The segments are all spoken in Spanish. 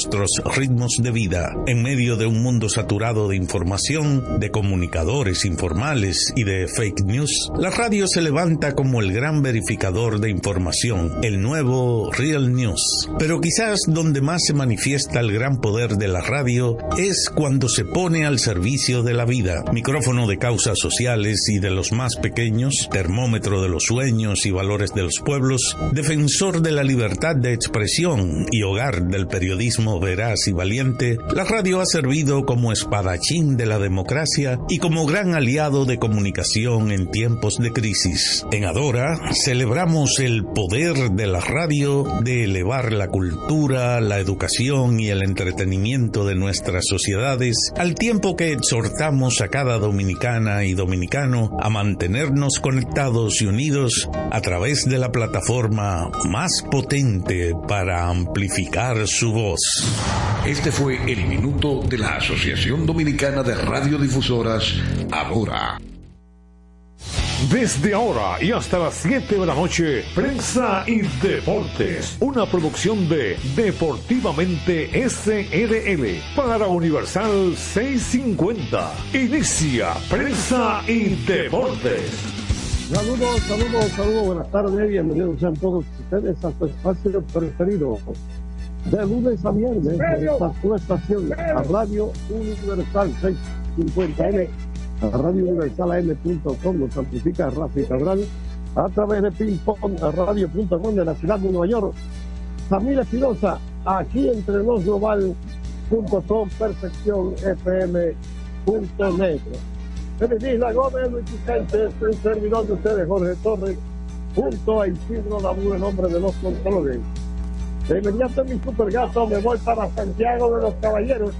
nuestros ritmos de vida. En medio de un mundo saturado de información, de comunicadores informales y de fake news, la radio se levanta como el gran verificador de información, el nuevo Real News. Pero quizás donde más se manifiesta el gran poder de la radio es cuando se pone al servicio de la vida. Micrófono de causas sociales y de los más pequeños, termómetro de los sueños y valores de los pueblos, defensor de la libertad de expresión y hogar del periodismo veraz y valiente, la radio ha servido como espadachín de la democracia y como gran aliado de comunicación en tiempos de crisis. En Adora celebramos el poder de la radio de elevar la cultura, la educación y el entretenimiento de nuestras sociedades, al tiempo que exhortamos a cada dominicana y dominicano a mantenernos conectados y unidos a través de la plataforma más potente para amplificar su voz. Este fue el minuto de la Asociación Dominicana de Radiodifusoras, ahora. Desde ahora y hasta las 7 de la noche, Prensa y Deportes, una producción de Deportivamente SRL para Universal 650. Inicia Prensa y Deportes. Saludos, saludos, saludos, buenas tardes, bienvenidos sean todos ustedes a su espacio preferido. De lunes a viernes, esta su estación, a Radio Universal 650M a Radio Universal AM.com nos amplifica Rafa y Cabral a través de pingpong radio.com de la ciudad de Nueva York. Familia Espinosa, aquí entre los global.com, perfección fm.net. Feliz Isla Gómez, Luis Vicente, el servidor de ustedes, Jorge Torres, junto a Isidro Labur, en nombre de los controles. De inmediato mi super gato me voy para Santiago de los Caballeros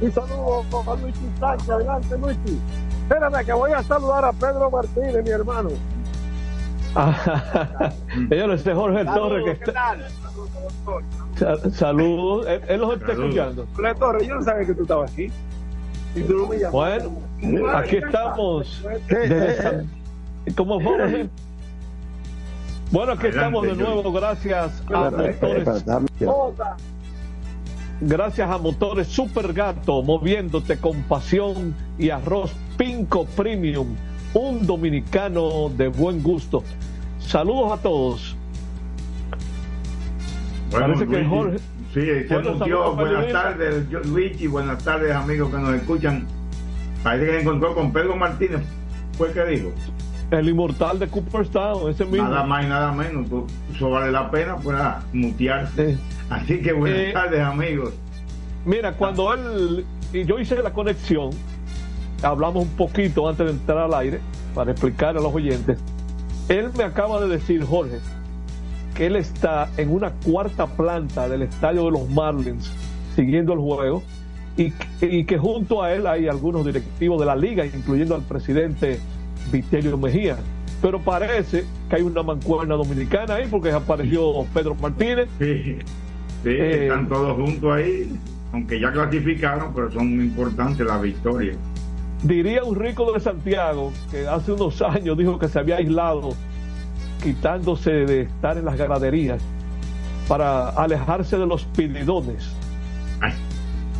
y saludo a Luis Sánchez. Adelante, Luis. Espérame, que voy a saludar a Pedro Martínez, mi hermano. Señor, este Jorge Torres que está. Saludos, él, él los está escuchando. Jorge Torres, yo no sabía que tú estabas aquí. Y tú no me llamas. Bueno, aquí estamos. desde San- ¿Cómo Jorge? Bueno, aquí estamos de nuevo, gracias a motores. Otra. Gracias a Motores Super Gato, moviéndote con pasión y arroz Pinco Premium, un dominicano de buen gusto. Saludos a todos. Bueno, Parece que Luigi, Jorge- Sí, se anunció. Buenas tardes, yo- Luigi. Buenas tardes, amigos que nos escuchan. Parece que se encontró con Pedro Martínez. ¿Fue que dijo? El inmortal de Cooperstown, ese mismo. Nada más y nada menos. pues, Eso vale la pena para mutearse. Eh, Así que buenas Eh, tardes, amigos. Mira, cuando él y yo hice la conexión, hablamos un poquito antes de entrar al aire para explicar a los oyentes. Él me acaba de decir, Jorge, que él está en una cuarta planta del estadio de los Marlins siguiendo el juego y, y que junto a él hay algunos directivos de la liga, incluyendo al presidente Vitelio Mejía. Pero parece que hay una mancuerna dominicana ahí porque apareció Pedro Martínez. Sí, sí, Eh, están todos juntos ahí. Aunque ya clasificaron, pero son importantes las victorias. Diría un rico de Santiago que hace unos años dijo que se había aislado, quitándose de estar en las ganaderías para alejarse de los pilidones.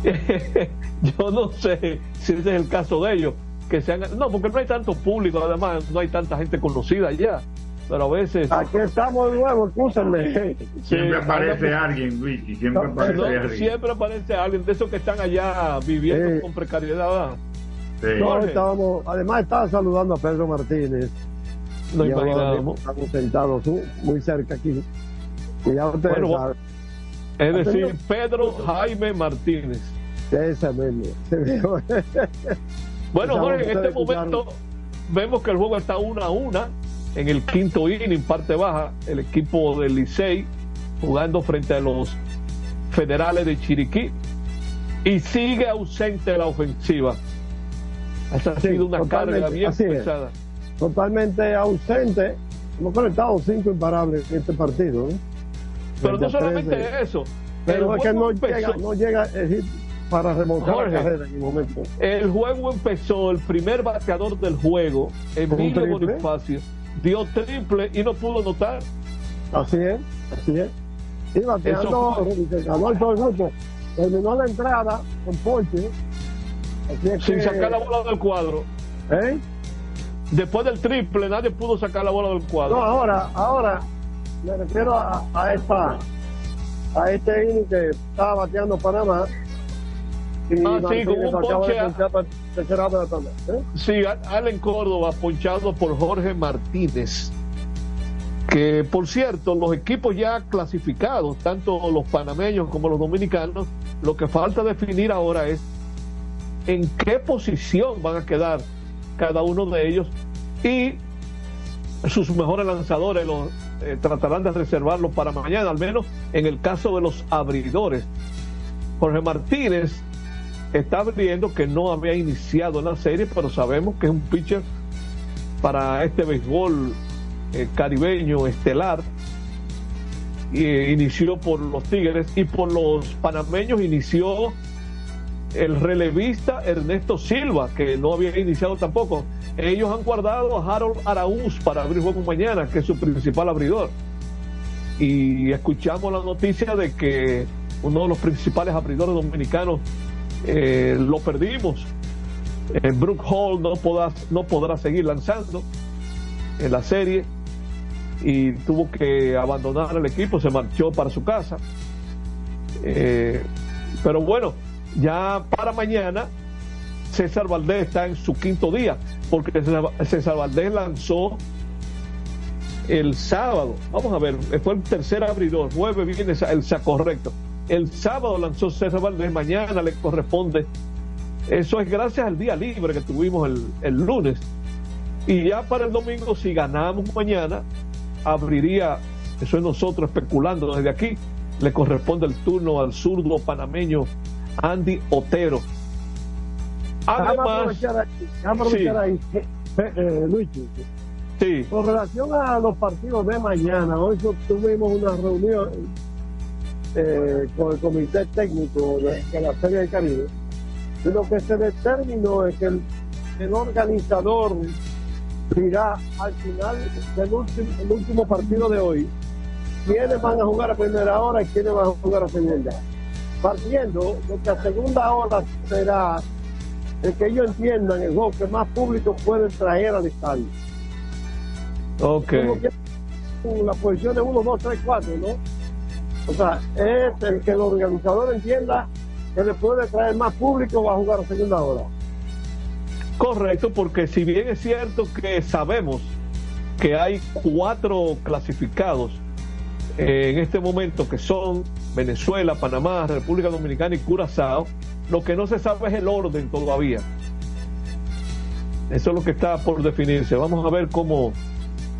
Yo no sé si ese es el caso de ellos, que sean, no, porque no hay tanto público, además no hay tanta gente conocida ya, pero a veces Aquí estamos de nuevo, escúchenme. siempre Sí, aparece alguien, Luigi. Siempre No, aparece no, alguien. siempre aparece alguien de esos que están allá viviendo Sí. con precariedad. No, estábamos, además estaba saludando a Pedro Martínez. Imaginamos. Estamos sentados uh, muy cerca aquí. Y ya ustedes Bueno, saben, Es decir, tenido- Pedro Jaime Martínez. ese mismo. Bueno, Jorge, en este momento vemos que el juego está una a una en el quinto inning, parte baja, el equipo del Licey jugando frente a los federales de Chiriquí y sigue ausente la ofensiva. Esa ha Sí, sido una carga bien es. pesada. Totalmente ausente. Hemos conectado cinco imparables en este partido. ¿no? Pero no solamente 13. eso. Pero es que no empezó- llega, no llega para remontar Jorge. la carrera en el momento. El juego empezó, el primer bateador del juego, Emilio? Bonifacio, dio triple y no pudo anotar. Así es, así es. Y bateando, ganó el todo terminó la entrada con Ponche. Sin sacar la bola del cuadro. ¿Eh? Después del triple, nadie pudo sacar la bola del cuadro. No, ahora, ahora, me refiero a, a esta a este inning que estaba bateando Panamá. Y ah, sí, con un ponche. ¿eh? Sí, Allen Córdoba, ponchado por Jorge Martínez. Que por cierto, los equipos ya clasificados, tanto los panameños como los dominicanos, lo que falta definir ahora es en qué posición van a quedar cada uno de ellos y sus mejores lanzadores los eh, tratarán de reservarlos para mañana, al menos en el caso de los abridores. Jorge Martínez está viendo que no había iniciado la serie, pero sabemos que es un pitcher para este béisbol eh, caribeño estelar. Eh, inició por los Tigres y por los panameños inició el relevista Ernesto Silva, que no había iniciado tampoco. Ellos han guardado a Harold Araúz para abrir juego mañana, que es su principal abridor. Y escuchamos la noticia de que uno de los principales abridores dominicanos eh, lo perdimos. Eh, Brook Hall no, podrá, no podrá seguir lanzando en la serie y tuvo que abandonar el equipo, se marchó para su casa. Eh, pero bueno, ya para mañana César Valdés está en su quinto día, porque César Valdés lanzó el sábado, vamos a ver, fue el tercer abridor, jueves viene el correcto. El sábado lanzó César Valdés, mañana le corresponde. Eso es gracias al día libre que tuvimos el, el lunes. Y ya para el domingo, si ganamos mañana, abriría, eso es nosotros especulando desde aquí, le corresponde el turno al zurdo panameño Andy Otero. Además, aprovechar ahí, eh, Luis. Sí. Con relación a los partidos de mañana, hoy tuvimos una reunión eh, con el comité técnico de, la Serie del Caribe. Lo que se determinó es que el, organizador dirá al final del último, el último partido de hoy quiénes van a jugar a primera hora y quiénes van a jugar a segunda. Partiendo de que a segunda hora será el que ellos entiendan el juego que más público pueden traer al estadio. Ok. La posición de 1, 2, 3, 4, ¿no? O sea, es el que el organizador entienda que le puede traer más público va a jugar a segunda hora. Correcto, porque si bien es cierto que sabemos que hay cuatro clasificados eh, en este momento que son Venezuela, Panamá, República Dominicana y Curazao, lo que no se sabe es el orden todavía. Eso es lo que está por definirse. Vamos a ver cómo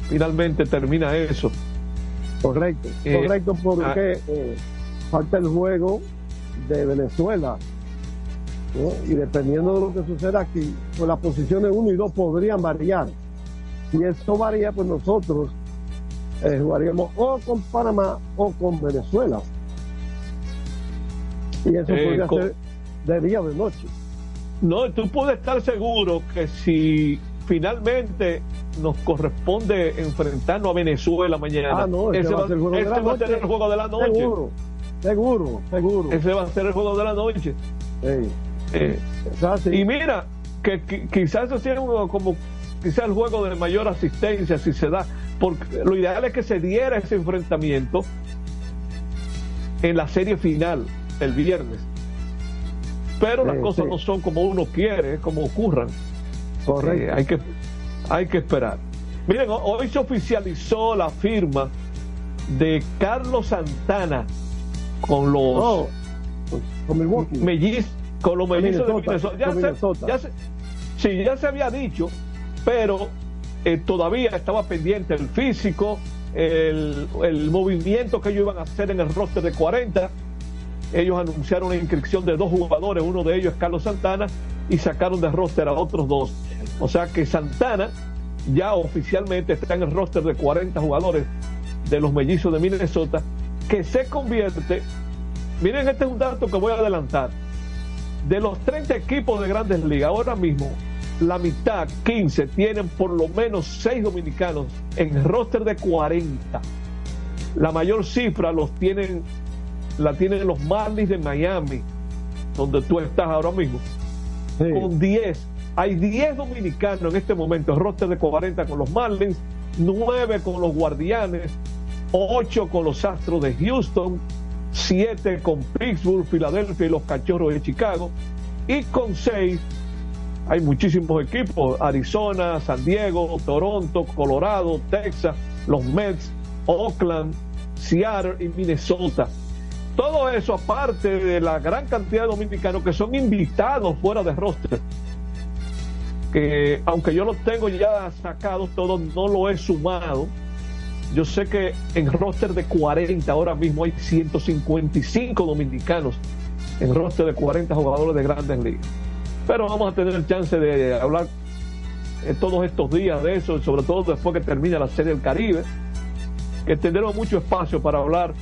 finalmente termina eso. Correcto, eh, correcto, porque ah, eh, falta el juego de Venezuela. Y dependiendo de lo que suceda aquí, pues las posiciones 1 y 2 podrían variar. Si eso varía, pues nosotros eh, jugaríamos o con Panamá o con Venezuela. Y eso podría ser de día o de noche. No, tú puedes estar seguro que si finalmente nos corresponde enfrentarnos a Venezuela mañana, ah, no, ese, va, a ser el juego, de la va a ser el juego de la noche. Seguro, seguro, seguro. Ese va a ser el juego de la noche. Eh, y mira, que, quizás eso sea uno como quizás el juego de mayor asistencia si se da, porque lo ideal es que se diera ese enfrentamiento en la serie final el viernes pero las cosas no son como uno quiere, como ocurran. Correcto. Eh, hay, que, hay que esperar. Miren, hoy se oficializó la firma de Carlos Santana con los oh, con melliz, con los mellizos de Minnesota. Ya, se, ya, se, sí, ya se había dicho, pero eh, todavía estaba pendiente el físico, el, el movimiento que ellos iban a hacer en el roster de 40 ellos anunciaron la inscripción de dos jugadores, uno de ellos es Carlos Santana, y sacaron de roster a otros dos. O sea que Santana ya oficialmente está en el roster de 40 jugadores de los mellizos de Minnesota, que se convierte, miren este es un dato que voy a adelantar, de los 30 equipos de grandes ligas, ahora mismo la mitad, 15, tienen por lo menos 6 dominicanos en el roster de 40. La mayor cifra los tienen la tienen los Marlins de Miami, donde tú estás ahora mismo, con 10. Hay 10 dominicanos en este momento, roster de 40 con los Marlins, 9 con los Guardianes, 8 con los Astros de Houston, 7 con Pittsburgh, Filadelfia y los Cachorros de Chicago, y con 6 hay muchísimos equipos, Arizona, San Diego, Toronto, Colorado, Texas, los Mets, Oakland, Seattle y Minnesota. Todo eso aparte de la gran cantidad de dominicanos que son invitados fuera de roster. Que aunque yo los tengo ya sacados, todos no lo he sumado. Yo sé que en roster de 40 ahora mismo hay 155 dominicanos en roster de 40 jugadores de grandes ligas. Pero vamos a tener chance de hablar en todos estos días de eso, sobre todo después que termine la Serie del Caribe, que tendremos mucho espacio para hablar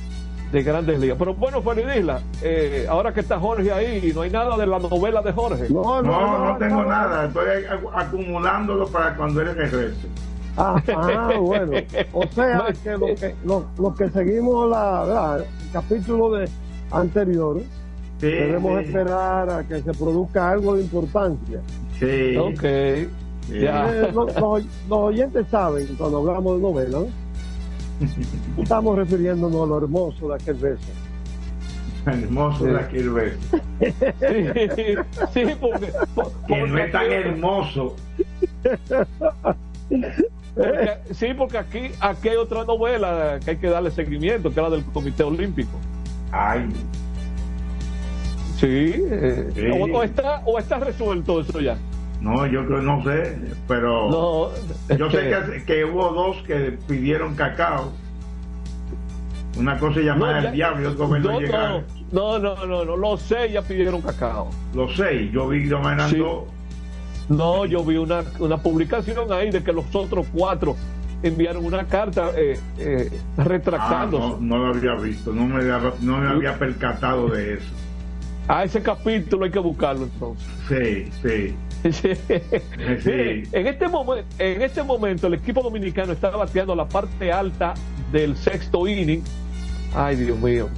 de grandes ligas. Pero bueno, Feliz Isla, eh, ahora que está Jorge ahí, no hay nada de la novela de Jorge. No, no, no, tengo nada. Estoy acumulándolo para cuando él regrese. Ah, ah, bueno. O sea, que lo que, lo, que seguimos la, el capítulo de anterior, debemos esperar a que se produzca algo de importancia. Sí. Ok. Eh, los, oyentes saben cuando hablamos de novela, Estamos refiriéndonos a lo hermoso de aquel beso. Hermoso de aquel beso. Sí, porque, que no es tan hermoso. sí, porque aquí, aquí hay otra novela que hay que darle seguimiento, que es la del Comité Olímpico. Ay. Sí, eh, O, está, o está resuelto eso ya. No, yo creo, no sé, pero yo sé que, hubo dos que pidieron cacao. Una cosa llamada el diablo y otro no, no, no, no, no, los seis ya pidieron cacao. Los seis, yo vi llamando. No, yo vi una, una publicación ahí de que los otros cuatro enviaron una carta eh, eh, retractándose. Ah, no, no, lo había visto, no me, no me había percatado de eso. A ese capítulo hay que buscarlo entonces. Sí, sí. En, este momento, en este momento el equipo dominicano está bateando la parte alta del sexto inning. Ay, Dios mío.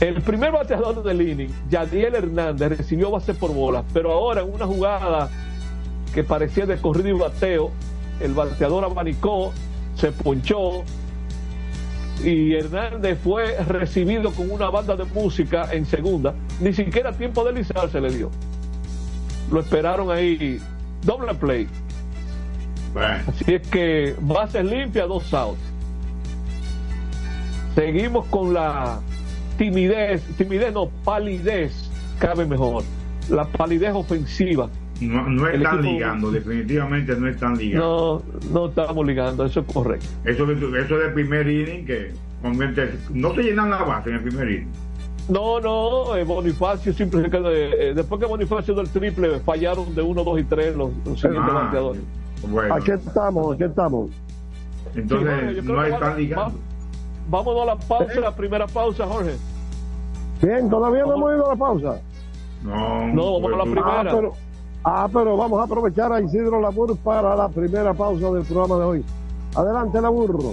El primer bateador del inning, Yadiel Hernández, recibió base por bola, pero ahora en una jugada que parecía de corrido y bateo, el bateador abanicó, se ponchó, y Hernández fue recibido con una banda de música en segunda. Ni siquiera tiempo de lisar se le dio. Lo esperaron ahí. Doble play. Así es que bases limpias, dos outs. Seguimos con la timidez, timidez no, palidez, cabe mejor. La palidez ofensiva no, no están ligando, definitivamente no están ligando. No, no estamos ligando, eso es correcto. Eso, eso de primer inning que no se llenan la base en el primer inning. No, no, eh, Bonifacio simplemente eh, eh, después que Bonifacio del triple fallaron de 1, 2 y 3 los, siguientes ah, bateadores. Bueno. Aquí estamos, aquí estamos. Entonces, no están ligando. vámonos a la pausa, la primera pausa, Jorge. Bien, todavía no hemos ido a la pausa. No, no vamos a la primera. Ah, pero, Ah, pero vamos a aprovechar a Isidro Labur para la primera pausa del programa de hoy. Adelante, Laburro.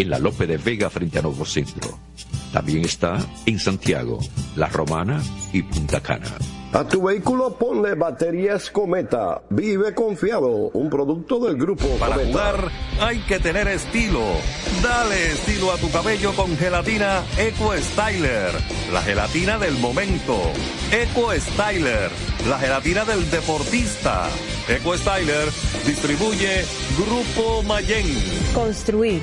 en la Lope de Vega frente a Nuevo Centro también está en Santiago, La Romana y Punta Cana. A tu vehículo ponle baterías Cometa. Vive confiado, un producto del grupo Para jugar hay que tener estilo. Dale estilo a tu cabello con gelatina Eco Styler, la gelatina del momento. Eco Styler, la gelatina del deportista. Eco Styler distribuye Grupo Mayen. Construir,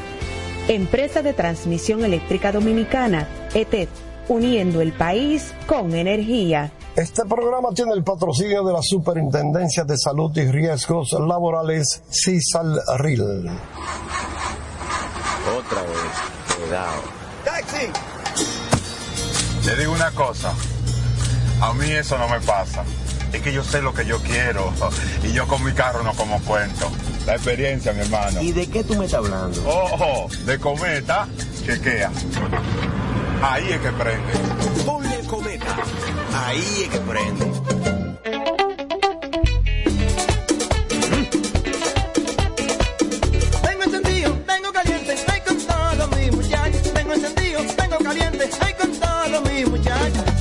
Empresa de Transmisión Eléctrica Dominicana, ETED, uniendo el país con energía. Este programa tiene el patrocinio de la Superintendencia de Salud y Riesgos Laborales, CISAL-RIL. Otra vez, cuidado. ¡Taxi! Le digo una cosa, a mí eso no me pasa. Es que yo sé lo que yo quiero y yo con mi carro no como cuento. La experiencia, mi hermano. ¿Y de qué tú me estás hablando? Ojo, de cometa, chequea. Ahí es que prende. Ponle cometa. Ahí es que prende.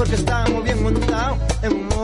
porque estamos bien montados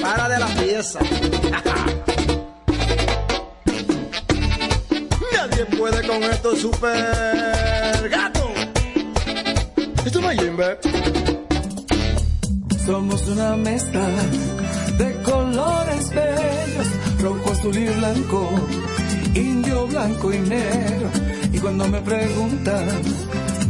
para de la pieza. Nadie puede con esto super gato. Esto no es Jimbe. Somos una mezcla de colores bellos, rojo, azul y blanco, indio, blanco y negro. Y cuando me preguntan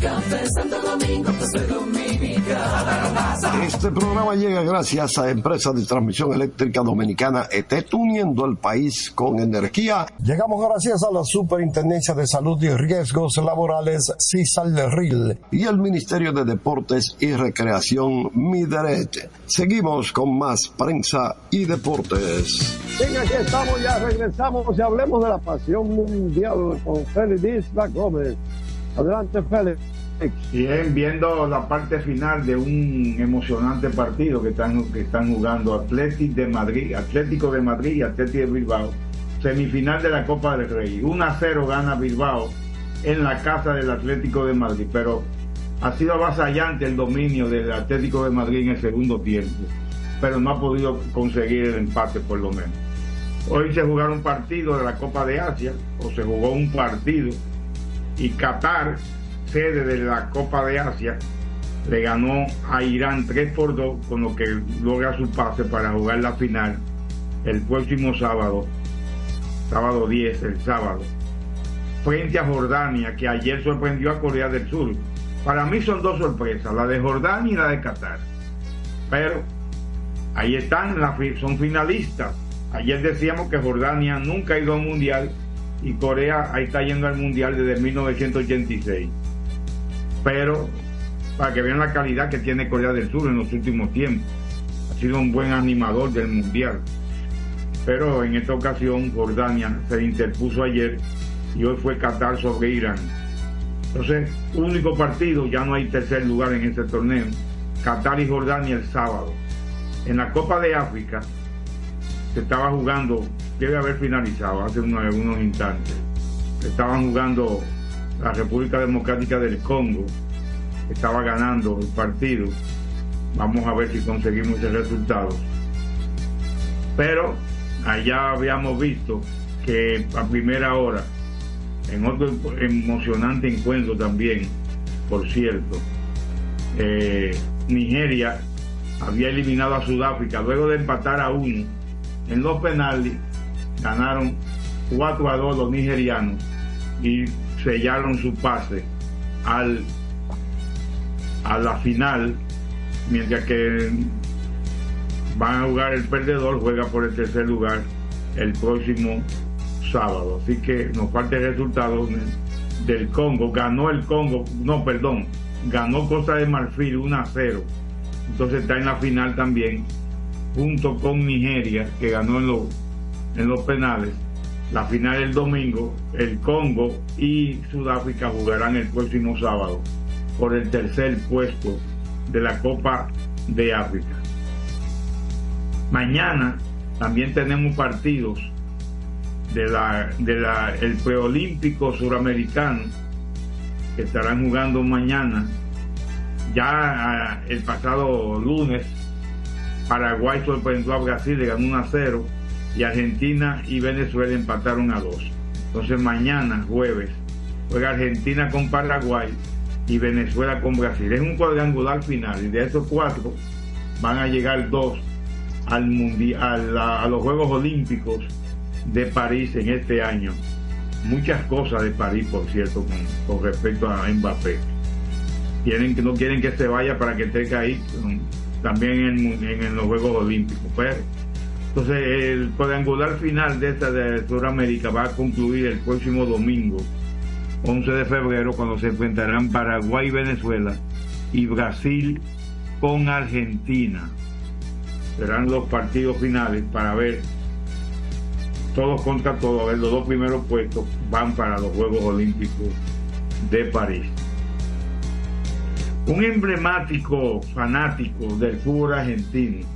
Café Santo Domingo. Este programa llega gracias a Empresa de Transmisión Eléctrica Dominicana ETET, uniendo el país con energía. Llegamos gracias a la Superintendencia de Salud y Riesgos Laborales, CISAL-RIL, y el Ministerio de Deportes y Recreación, MIDERET. Seguimos con más prensa y deportes. Venga, aquí estamos, ya regresamos y hablemos de la pasión mundial con Félix Gómez. Adelante, Félix. Bien, viendo la parte final de un emocionante partido que están, jugando Atlético de Madrid, Atlético de Madrid y Atlético de Bilbao, semifinal de la Copa del Rey. 1 a 0 gana Bilbao en la casa del Atlético de Madrid, pero ha sido avasallante el dominio del Atlético de Madrid en el segundo tiempo, pero no ha podido conseguir el empate por lo menos. Hoy se jugaron partidos de la Copa de Asia, o se jugó un partido, y Qatar sede de la Copa de Asia, le ganó a Irán 3 por 2, con lo que logra su pase para jugar la final el próximo sábado, sábado 10, el sábado, frente a Jordania, que ayer sorprendió a Corea del Sur. Para mí son dos sorpresas, la de Jordania y la de Qatar. Pero ahí están, son finalistas. Ayer decíamos que Jordania nunca ha ido a un mundial y Corea ahí está yendo al mundial desde 1986 pero para que vean la calidad que tiene Corea del Sur en los últimos tiempos. Ha sido un buen animador del Mundial. Pero en esta ocasión Jordania se interpuso ayer y hoy fue Qatar sobre Irán. Entonces, único partido, ya no hay tercer lugar en este torneo. Qatar y Jordania el sábado. En la Copa de África se estaba jugando, debe haber finalizado hace unos, instantes. Estaban jugando la República Democrática del Congo estaba ganando el partido. Vamos a ver si conseguimos ese resultado. Pero allá habíamos visto que a primera hora, en otro emocionante encuentro también, por cierto, eh, Nigeria había eliminado a Sudáfrica luego de empatar a uno en los penales, ganaron 4 a 2 los nigerianos y sellaron su pase al, a la final, mientras que van a jugar el perdedor, juega por el tercer lugar el próximo sábado. Así que nos falta el resultado del Congo. Ganó el Congo, no, perdón, ganó Costa de Marfil 1 a 0. Entonces está en la final también, junto con Nigeria, que ganó en los, en los penales la final el domingo, el Congo y Sudáfrica jugarán el próximo sábado por el tercer puesto de la Copa de África. Mañana también tenemos partidos de la, de la el preolímpico suramericano que estarán jugando mañana. Ya ah, el pasado lunes Paraguay sorprendió a Brasil, le ganó 1 a 0 y Argentina y Venezuela empataron a dos. Entonces mañana, jueves, juega Argentina con Paraguay y Venezuela con Brasil. Es un cuadrangular final y de esos cuatro van a llegar dos al mundial, a, los Juegos Olímpicos de París en este año. Muchas cosas de París, por cierto, con, respecto a Mbappé. Quieren no quieren que se vaya para que esté ahí también en, los Juegos Olímpicos. Pero entonces, el cuadrangular final de esta de Sudamérica va a concluir el próximo domingo, 11 de febrero, cuando se enfrentarán Paraguay y Venezuela y Brasil con Argentina. Serán los partidos finales para ver todos contra todos. A ver, los dos primeros puestos van para los Juegos Olímpicos de París. Un emblemático fanático del fútbol argentino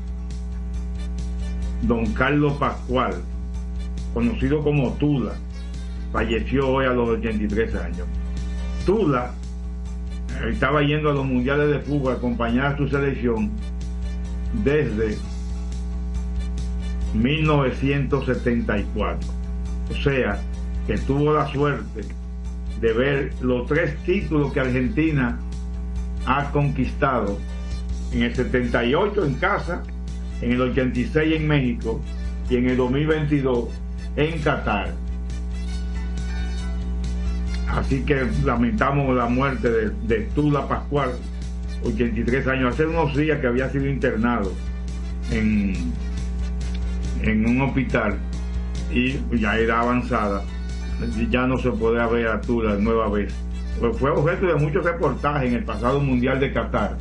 don Carlos Pascual, conocido como Tula, falleció hoy a los 83 años. Tula eh, estaba yendo a los mundiales de fútbol a acompañar a su selección desde 1974. O sea, que tuvo la suerte de ver los tres títulos que Argentina ha conquistado en el 78 en casa, en el 86 en México y en el 2022 en Qatar. Así que lamentamos la muerte de, Tula Pascual, 83 años, hace unos días que había sido internado en, en un hospital y ya era avanzada, ya no se podía ver a Tula nueva vez. Fue objeto de muchos reportajes en el pasado Mundial de Qatar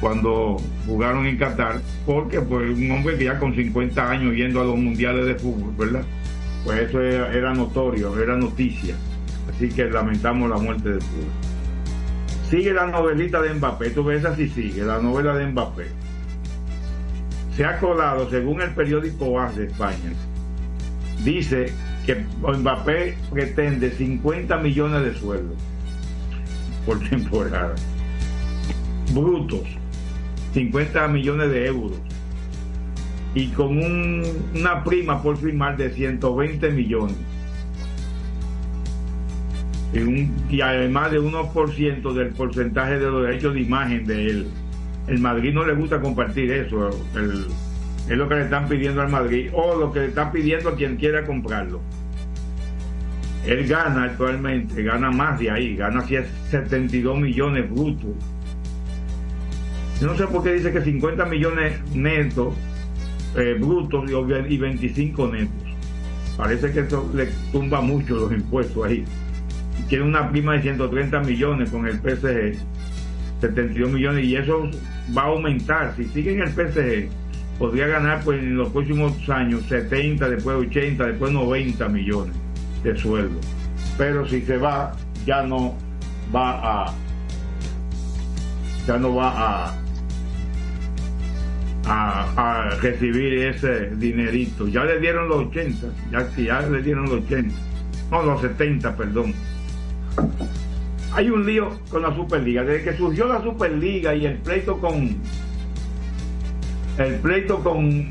cuando jugaron en Qatar, porque pues un hombre que ya con 50 años yendo a los mundiales de fútbol, ¿verdad? Pues eso era, notorio, era noticia. Así que lamentamos la muerte de fútbol. sigue la novelita de Mbappé, tú ves así sigue, la novela de Mbappé. Se ha colado, según el periódico AS de España, dice que Mbappé pretende 50 millones de sueldos por temporada. Brutos, 50 millones de euros. Y con un- una prima por firmar de 120 millones. Y, un- y además de 1% del porcentaje de los derechos de imagen de él. El Madrid no le gusta compartir eso. es lo que le están pidiendo al Madrid o lo que le están pidiendo a quien quiera comprarlo. Él gana actualmente, gana más de ahí, gana 72 millones brutos. Yo no sé por qué dice que 50 millones netos, eh, brutos y- y 25 netos. Parece que eso le tumba mucho los impuestos ahí. Tiene una prima de 130 millones con el PSG, 72 millones, y eso va a aumentar. Si sigue en el PSG, podría ganar pues en los próximos años 70, después 80, después 90 millones de sueldo. Pero si se va, ya no va a ya no va a a, recibir ese dinerito. Ya le dieron los 80, ya, ya le dieron los 80, no, los 70, perdón. Hay un lío con la Superliga. Desde que surgió la Superliga y el pleito con el pleito con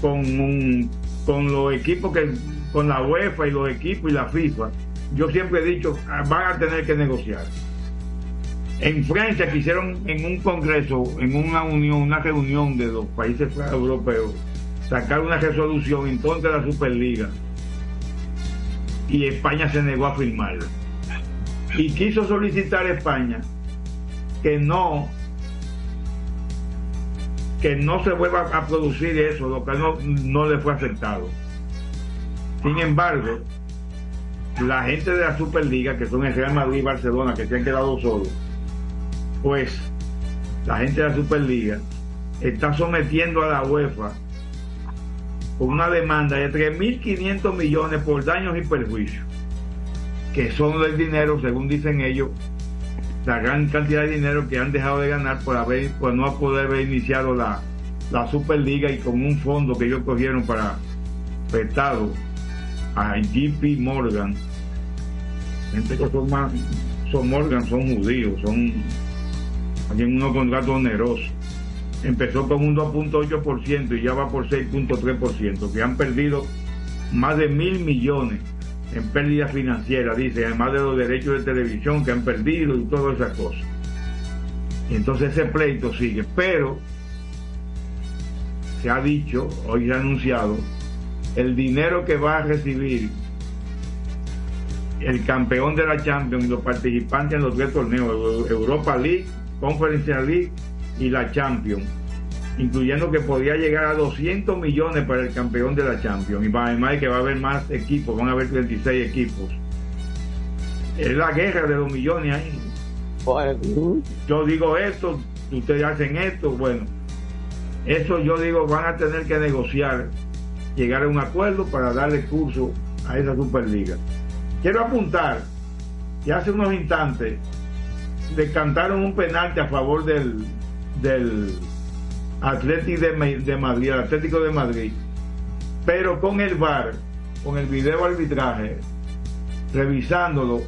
con con los equipos que con la UEFA y los equipos y la FIFA, yo siempre he dicho ah, van a tener que negociar. En Francia quisieron en un congreso, en una unión, una reunión de los países europeos, sacar una resolución en contra de la Superliga y España se negó a firmarla. Y quiso solicitar a España que no que no se vuelva a producir eso, lo que no, no le fue aceptado. Sin embargo, la gente de la Superliga, que son el Real Madrid y Barcelona, que se han quedado solos, pues la gente de la Superliga está sometiendo a la UEFA con una demanda de 3.500 millones por daños y perjuicios, que son el dinero, según dicen ellos, la gran cantidad de dinero que han dejado de ganar por haber por no poder haber iniciado la, la Superliga y con un fondo que ellos cogieron para prestado a JP Morgan. Gente que son más son Morgan son judíos son tienen unos contratos onerosos empezó con un 2.8% y ya va por 6.3% que han perdido más de mil millones en pérdidas financieras, dice, además de los derechos de televisión que han perdido y todas esas cosas. Y entonces ese pleito sigue, pero se ha dicho, hoy se ha anunciado, el dinero que va a recibir el campeón de la Champions y los participantes en los tres torneos, Europa League, Conference League y la Champions, incluyendo que podría llegar a 200 millones para el campeón de la Champions. Y además de que va a haber más equipos, van a haber 36 equipos. Es la guerra de los millones ahí. Yo digo esto, ustedes hacen esto, bueno, eso yo digo van a tener que negociar, llegar a un acuerdo para darle curso a esa Superliga. Quiero apuntar que hace unos instantes le cantaron un penalti a favor del, del Atlético de, de Madrid, Atlético de Madrid, pero con el VAR, con el video arbitraje, revisándolo,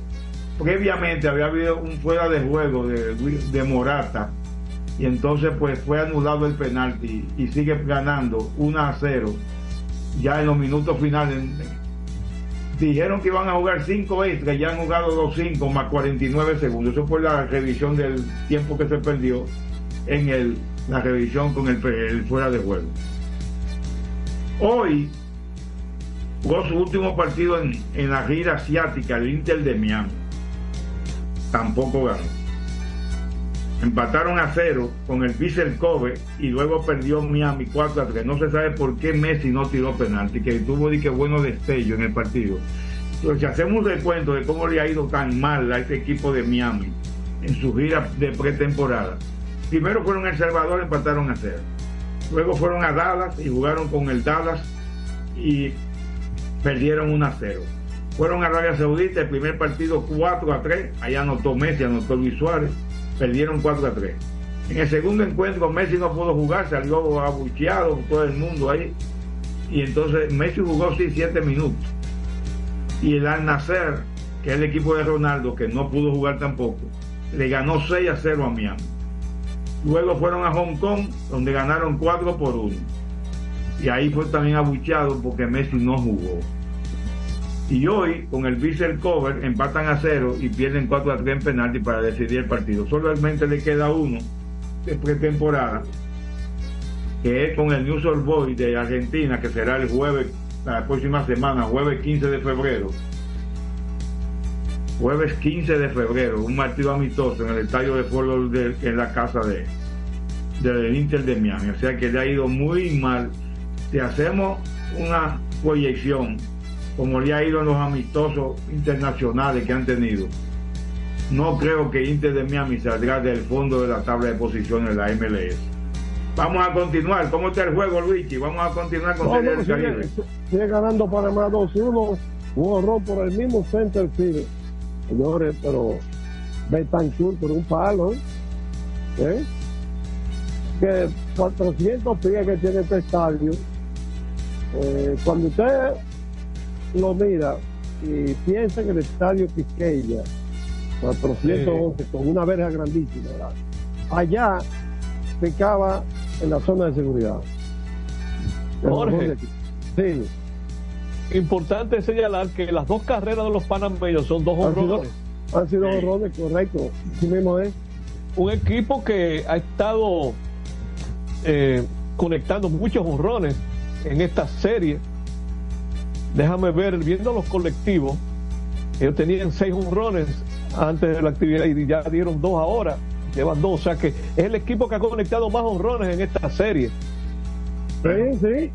previamente había habido un fuera de juego de, de Morata y entonces pues fue anulado el penalti y sigue ganando 1 a 0 ya en los minutos finales dijeron que iban a jugar 5 extras ya han jugado los 5 más 49 segundos. Eso fue la revisión del tiempo que se perdió en el, la revisión con el, fuera de juego. Hoy jugó su último partido en, en la gira asiática el Inter de Miami. Tampoco ganó empataron a cero con el Vissel Kobe y luego perdió Miami 4 a 3. No se sabe por qué Messi no tiró penalti, que tuvo que bueno destello en el partido. Pero si hacemos un recuento de cómo le ha ido tan mal a este equipo de Miami en su gira de pretemporada. Primero fueron a El Salvador, empataron a cero. Luego fueron a Dallas y jugaron con el Dallas y perdieron 1 a 0. Fueron a Arabia Saudita, el primer partido 4 a 3, allá anotó Messi, anotó Luis Suárez, perdieron 4 a 3. En el segundo encuentro Messi no pudo jugar, salió abucheado todo el mundo ahí. Y entonces Messi jugó sí 7 minutos. Y el Al Nasser, que es el equipo de Ronaldo, que no pudo jugar tampoco, le ganó 6 a 0 a Miami. Luego fueron a Hong Kong, donde ganaron 4 por 1. Y ahí fue también abucheado porque Messi no jugó. Y hoy, con el Vissel Cover, empatan a 0 y pierden 4 a 3 en penalti para decidir el partido. Solamente le queda uno de pretemporada, que es con el News Old Boys de Argentina, que será el jueves, la próxima semana, jueves 15 de febrero. Jueves 15 de febrero, un partido amistoso en el estadio de fútbol de, en la casa de del Inter de Miami. O sea que le ha ido muy mal. Si hacemos una proyección, como le ha ido en los amistosos internacionales que han tenido, no creo que Inter de Miami saldrá del fondo de la tabla de posiciones de la MLS. Vamos a continuar. ¿Cómo está el juego, Luigi? Vamos a continuar con Serie del Caribe. sigue ganando Panamá 2-1. Un horror por el mismo center field. Señores, pero Betancourt por un palo. ¿eh? Que 400 pies que tiene este estadio. eh, cuando usted lo mira y piensa en el estadio Quisqueya, 411, con una verja grandísima, ¿verdad? allá ficaba en la zona de seguridad. Jorge. Sí. Importante señalar que las dos carreras de los panameños son dos honrones. Han sido honrones, correcto. Así mismo es. Un equipo que ha estado eh, conectando muchos honrones en esta serie. Déjame ver, viendo los colectivos, ellos tenían seis honrones antes de la actividad y ya dieron dos ahora, llevan dos, o sea que es el equipo que ha conectado más honrones en esta serie. Sí, sí.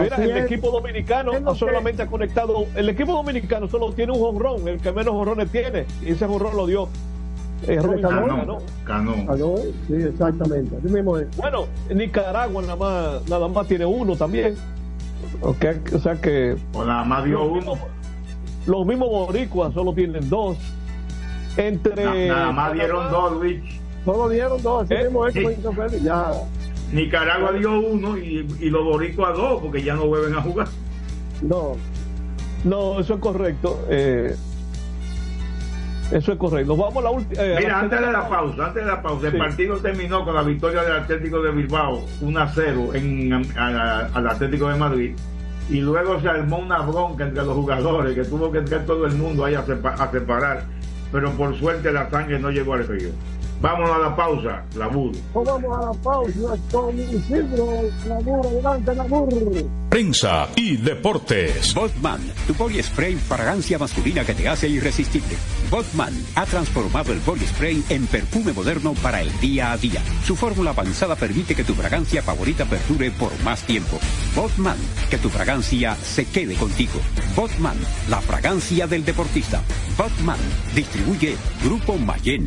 Mira, el es. equipo dominicano Es lo solamente ha conectado, el equipo dominicano solo tiene un honrón, el que menos honrones tiene, y ese honrón lo dio eh, Robinson Cano. Cano. Cano. No, Sí, exactamente. Así mismo es. Bueno, Nicaragua nada más, nada más tiene uno también. Okay, o sea que. O nada más dio los uno. Mismos, los mismos boricuas solo tienen dos. Entre. Na- nada más dieron dos, Luis. Solo dieron dos, así Eh, mismo es. sí. Félix, Ya. Nicaragua dio uno y, y los boricuas dos porque ya no vuelven a jugar. No. No, eso es correcto. eh, eso es correcto. Vamos a la última. Mira, antes de la pausa, antes de la pausa, el partido terminó con la victoria del Atlético de Bilbao 1 a 0 en, al Atlético de Madrid. Y luego se armó una bronca entre los jugadores que tuvo que entrar todo el mundo ahí a, a separar. Pero por suerte la sangre no llegó al río. Vámonos a la pausa, la Bud. Pues vamos a la pausa con Isidro, Labur, adelante, Labur. Prensa y deportes. Botman, tu body spray fragancia masculina que te hace irresistible. Botman ha transformado el body spray en perfume moderno para el día a día. Su fórmula avanzada permite que tu fragancia favorita perdure por más tiempo. Botman, que tu fragancia se quede contigo. Botman, la fragancia del deportista. Botman, distribuye Grupo Mayen.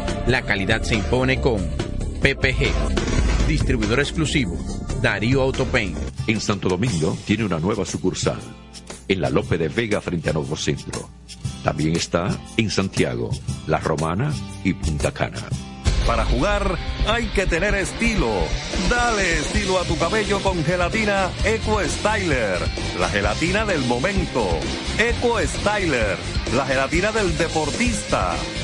La calidad se impone con PPG, distribuidor exclusivo, Darío Autopain. En Santo Domingo tiene una nueva sucursal, en la Lope de Vega frente a Nuevo Centro. También está en Santiago, La Romana y Punta Cana. Para jugar hay que tener estilo. Dale estilo a tu cabello con gelatina Eco Styler, la gelatina del momento. Eco Styler, la gelatina del deportista.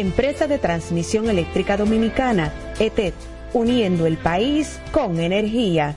Empresa de Transmisión Eléctrica Dominicana, ETED, uniendo el país con energía.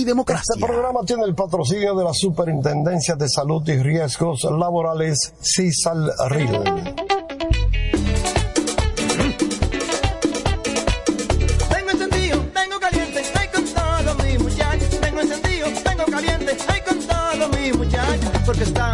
y democracia. Este programa tiene el patrocinio de la Superintendencia de Salud y Riesgos Laborales, CISAL RIL. Porque estamos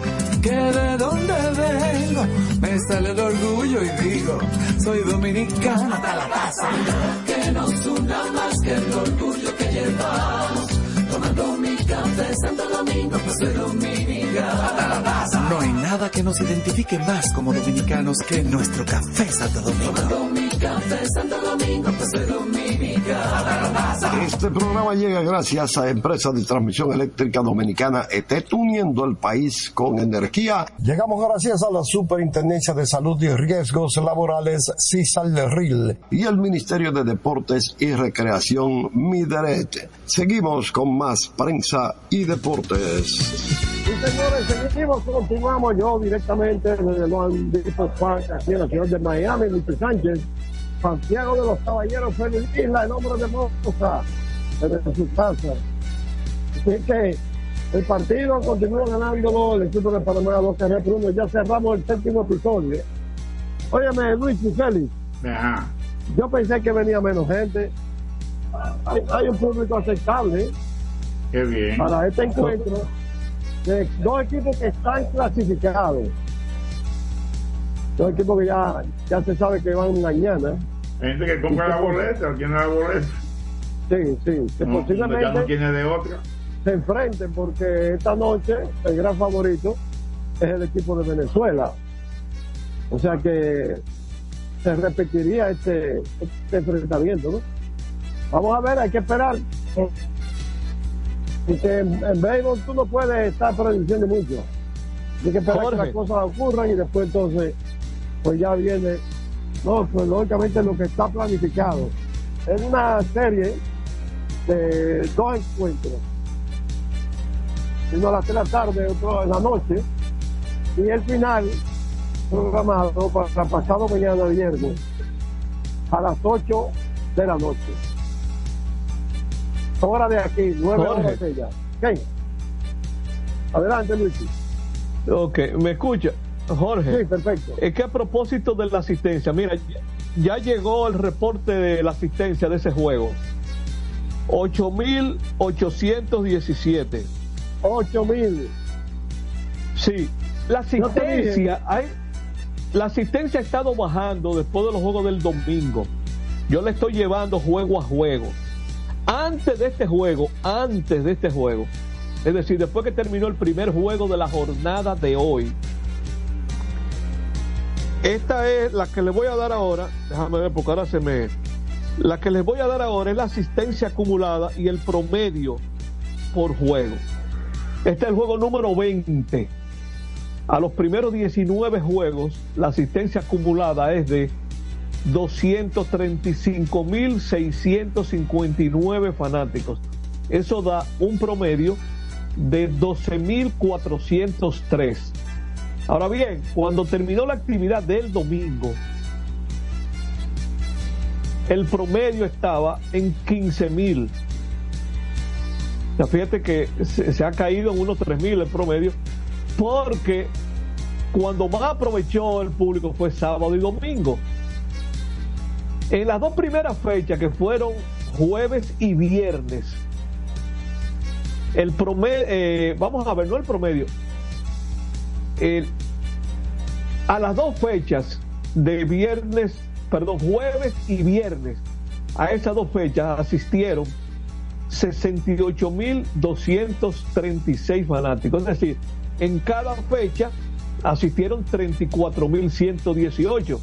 que de dónde vengo, me sale el orgullo y digo, soy dominicano hasta la taza. Que nos una más que el orgullo que llevamos, tomando mi café Santo Domingo, pues soy dominicano hasta la taza. No hay nada que nos identifique más como dominicanos que nuestro café Santo Domingo. Tomando mi café Santo Domingo, pues. Este programa llega gracias a Empresa de Transmisión Eléctrica Dominicana ETET, uniendo el país con energía. Llegamos gracias a la Superintendencia de Salud y Riesgos Laborales, CISAL-RIL, y el Ministerio de Deportes y Recreación, MIDERET. Seguimos con más prensa y deportes. Señores, seguimos, continuamos yo directamente desde el One Depot Park, aquí en la ciudad de Miami, Luis Sánchez, Santiago de los Caballeros, Feliz Isla, el hombre de Moza, desde su casa. Así que el partido continúa ganándolo el equipo de Panamá 2 carreras por uno. Ya cerramos el séptimo episodio. Óyeme, Luis y Félix, Ajá. yo pensé que venía menos gente. Hay, hay un público aceptable Qué bien. para este encuentro de dos equipos que están clasificados. Dos equipos que ya, ya se sabe que van mañana. Gente que compra la boleta, tiene la boleta. Sí, sí, que No, posiblemente ya no tiene de otra. se enfrenten porque esta noche el gran favorito es el equipo de Venezuela. O sea que se repetiría este, este enfrentamiento, ¿no? Vamos a ver, hay que esperar. Porque en, béisbol tú no puedes estar prediciendo mucho. Hay que esperar Jorge. que las cosas ocurran y después entonces, pues ya viene, no, pues lógicamente lo que está planificado. Es una serie de dos encuentros. Uno a las 3 de la tarde, otro en la noche. Y el final programado para pasado mañana viernes a las 8 de la noche. Hora de aquí, 9 Jorge. horas de allá. Ok. Adelante, Luis. Ok, ¿me escucha? Jorge. Sí, perfecto. Es que a propósito de la asistencia, mira, ya- llegó el reporte de la asistencia de ese juego. 8.817. 8.000. Sí, la asistencia, hay, la asistencia ha estado bajando después de los juegos del domingo. Yo le estoy llevando juego a juego. Antes de este juego, antes de este juego, es decir, después que terminó el primer juego de la jornada de hoy, esta es la que le voy a dar ahora. Déjame ver, porque ahora se me. La que les voy a dar ahora es la asistencia acumulada y el promedio por juego. Este es el juego número 20. A los primeros 19 juegos, la asistencia acumulada es de 235.659 fanáticos. Eso da un promedio de 12.403. Ahora bien, cuando terminó la actividad del domingo, el promedio estaba en 15.000. O sea, fíjate que se, se ha caído en unos 3.000 el promedio, porque cuando más aprovechó el público fue sábado y domingo. En las dos primeras fechas, que fueron jueves y viernes, el promedio, eh, vamos a ver, no el promedio, a las dos fechas de viernes, perdón, jueves y viernes, a esas dos fechas asistieron 68.236 fanáticos. Es decir, en cada fecha asistieron 34.118.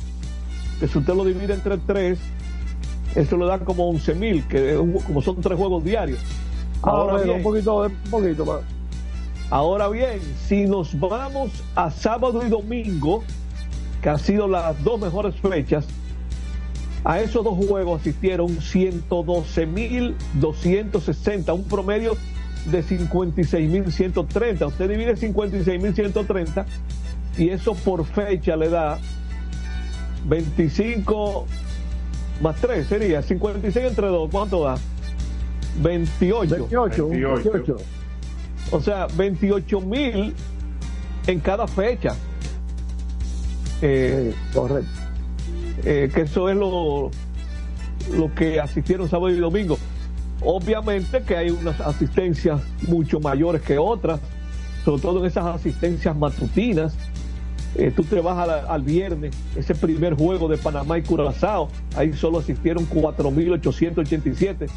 Que si usted lo divide entre tres, eso le da como 11.000, que es un- como son tres juegos diarios. Ahora Ahora bien, un poquito, un poquito más. Ahora bien, si nos vamos a sábado y domingo, que han sido las dos mejores fechas, a esos dos juegos asistieron 112.260, un promedio de 56.130. Usted divide 56.130 y eso por fecha le da 25 más 3 sería 56 entre 2, ¿cuánto da? 28. 28, 28. O sea, 28 mil en cada fecha. Eh, correcto. que eso es lo, lo que asistieron sábado y domingo. Obviamente que hay unas asistencias mucho mayores que otras, sobre todo en esas asistencias matutinas. Eh, tú te vas al viernes, ese primer juego de Panamá y Curazao, ahí solo asistieron 4.887,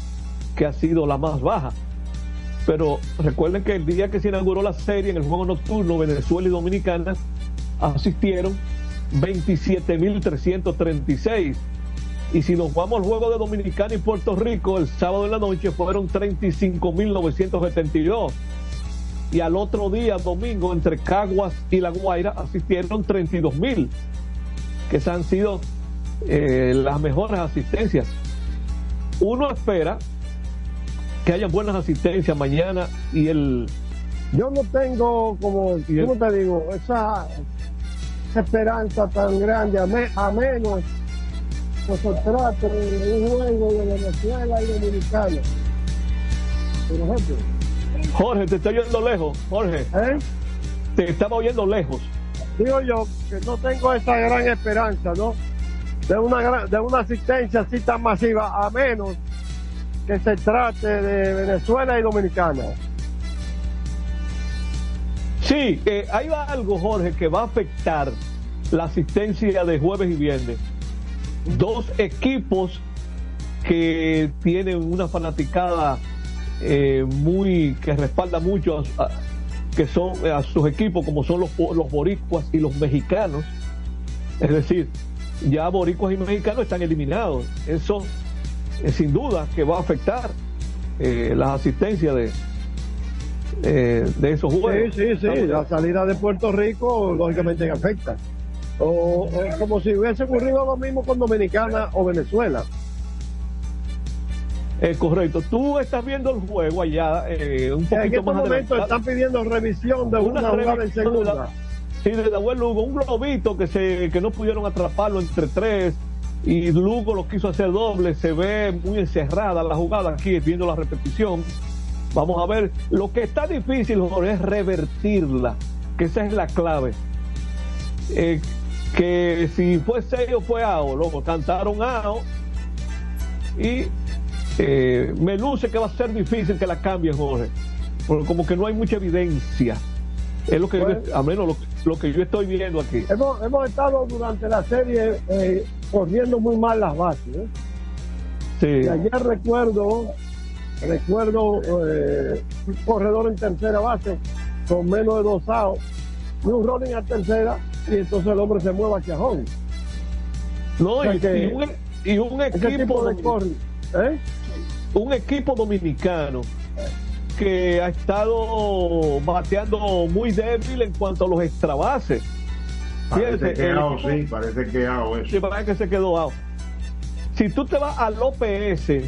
que ha sido la más baja. Pero recuerden que el día que se inauguró la serie en el juego nocturno, Venezuela y Dominicana asistieron 27.336. Y si nos vamos al juego de Dominicana y Puerto Rico, el sábado en la noche fueron 35.972. Y al otro día, domingo, entre Caguas y La Guaira, asistieron 32.000, que esas han sido eh, las mejores asistencias. Uno espera que hayan buenas asistencias mañana y el Yo no tengo, como, el- ¿cómo te digo? Esa, esa esperanza tan grande, a, me- a menos que se trate de un juego de Venezuela y Dominicana. Por ejemplo. Jorge, te estoy oyendo lejos, Jorge. Te estaba oyendo lejos. Digo yo que no tengo esa gran esperanza, ¿no? De una, gran- de una asistencia así tan masiva, a menos que se trate de Venezuela y Dominicana. Sí, eh, hay algo, Jorge, que va a afectar la asistencia de jueves y viernes. Dos equipos que tienen una fanaticada eh, muy que respalda mucho a, a- que son a sus equipos como son los, los boricuas y los mexicanos es decir ya boricuas y mexicanos están eliminados eso eh, sin duda que va a afectar eh, las asistencias de eh, de esos juegos Sí, sí, sí. La salida de Puerto Rico, lógicamente, afecta. O, o como si hubiese ocurrido lo mismo con Dominicana o Venezuela. Eh, correcto. Tú estás viendo el juego allá eh, un En poquito este más momento adelantado. están pidiendo revisión de una, jugada en de segunda. la- Sí, de Nahuel Lugo, un globito que se que no pudieron atraparlo entre tres y Lugo lo quiso hacer doble, se ve muy encerrada la jugada aquí viendo la repetición. Vamos a ver, lo que está difícil Jorge, es revertirla, que esa es la clave. Eh, que si fue 6 o fue AO, luego cantaron AO y eh, me luce que va a ser difícil que la cambien, Jorge, porque como que no hay mucha evidencia. Es lo que yo- Bueno. a menos lo, lo que yo estoy viendo aquí. Hemos, hemos estado durante la serie eh, corriendo muy mal las bases. ¿eh? Sí. Y ayer recuerdo, recuerdo eh, un corredor en tercera base con menos de dos outs y un rolling a tercera y entonces el hombre se mueve hacia home. No, O sea y, que y un, y un ese equipo de corri- ¿eh? Un equipo dominicano que ha estado bateando muy débil en cuanto a los extrabases. Parece que equipo- sí, parece que eso. Sí, parece que se quedó out. Si tú te vas al OPS,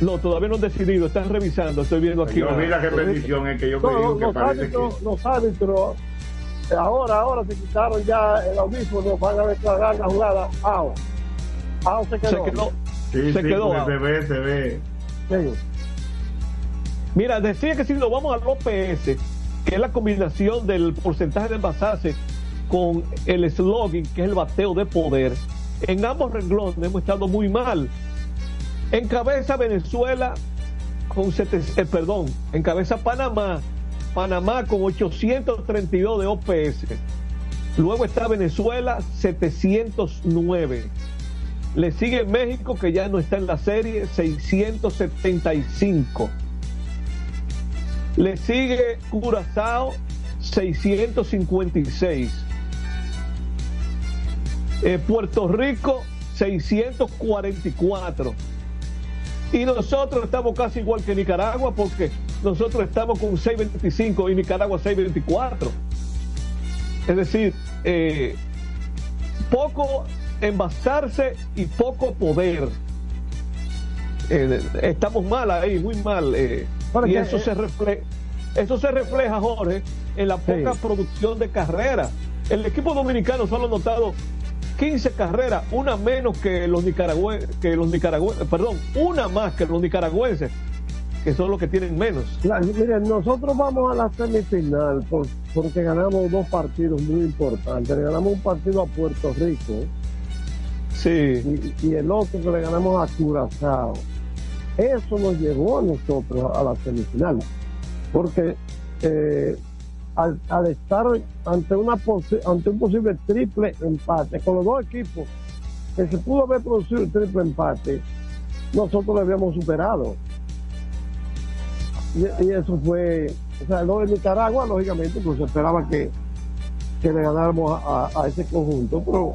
no, todavía no han decidido, están revisando, estoy viendo aquí. Yo vi la repetición, es que yo me No, digo que los, parece que... árbitros, los árbitros, ahora, ahora se quitaron ya el audífono, van a declarar la jugada out. Out se quedó. Se quedó. Sí, se sí, quedó se ve, se ve. Sí. Mira, decía que si nos vamos al OPS, que es la combinación del porcentaje de envasarse con el slogan, que es el bateo de poder, en ambos renglones hemos estado muy mal. Encabeza Venezuela con sete- eh, perdón, encabeza Panamá, Panamá con 832 de OPS. Luego está Venezuela 709. Le sigue México que ya no está en la serie 675. Le sigue Curazao 656. Eh, Puerto Rico 644. Y nosotros estamos casi igual que Nicaragua porque nosotros estamos con 625 y Nicaragua 624. Es decir, eh, poco envasarse y poco poder. Eh, estamos mal ahí, muy mal. eh, Bueno, y eso eh, se refleja, eso se refleja, Jorge, en la poca producción de carreras. El equipo dominicano solo ha anotado 15 carreras, una menos que los nicaragüenses, que los nicaragüenses, perdón, una más que los nicaragüenses, que son los que tienen menos. Miren, nosotros vamos a la semifinal por- porque ganamos dos partidos muy importantes. Le ganamos un partido a Puerto Rico sí. y, y el otro que le ganamos a Curazao. Eso nos llevó a nosotros a la semifinal. Porque eh, al, estar ante, una ante un posible triple empate con los dos equipos que se pudo haber producido el triple empate, nosotros lo habíamos superado. Y, eso fue, o sea, lo de Nicaragua, lógicamente, pues esperaba que, que le ganáramos a- a ese conjunto, pero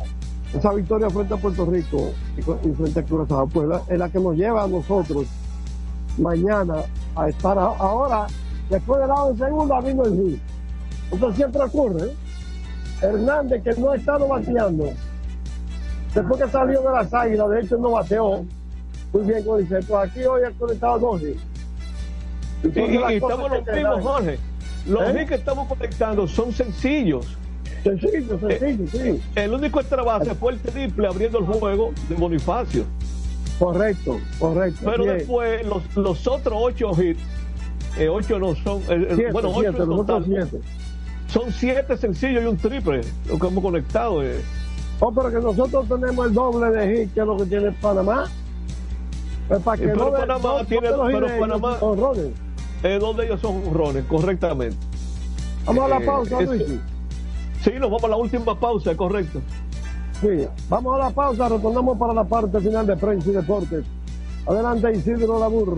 esa victoria frente a Puerto Rico y, frente a Curazao, pues la- es la que nos lleva a nosotros mañana a estar a- ahora, después de segunda, vino el hit. Esto siempre ocurre. ¿eh? Hernández, que no ha estado bateando, después que salió de las águilas, de hecho no bateó muy bien con el centro. Aquí hoy ha conectado dos hits. Y, Entonces, y- estamos los mismos. Jorge. Los ¿Eh? que estamos conectando son sencillos. Sencillo, sencillo, sí. El único extra base fue el triple abriendo el juego de Bonifacio. Correcto, correcto. Pero Bien. después los, los otros ocho hits, eh, ocho no son, eh, eh, Siete, bueno, ocho siete, en total. siete. Son siete sencillos y un triple, lo que hemos conectado. eh. Oh, pero que nosotros tenemos el doble de hit que es lo que tiene Panamá. Pues para que Eh, pero no de- Panamá no- no tiene- de los pero de ellos, Panamá- son rones. Eh, dos de ellos son honrones, correctamente. Vamos a la Eh, pausa, Luigi. Sí, nos vamos a la última pausa, correcto. Sí, vamos a la pausa, retornamos para la parte final de prensa y deportes Adelante Isidro Labur.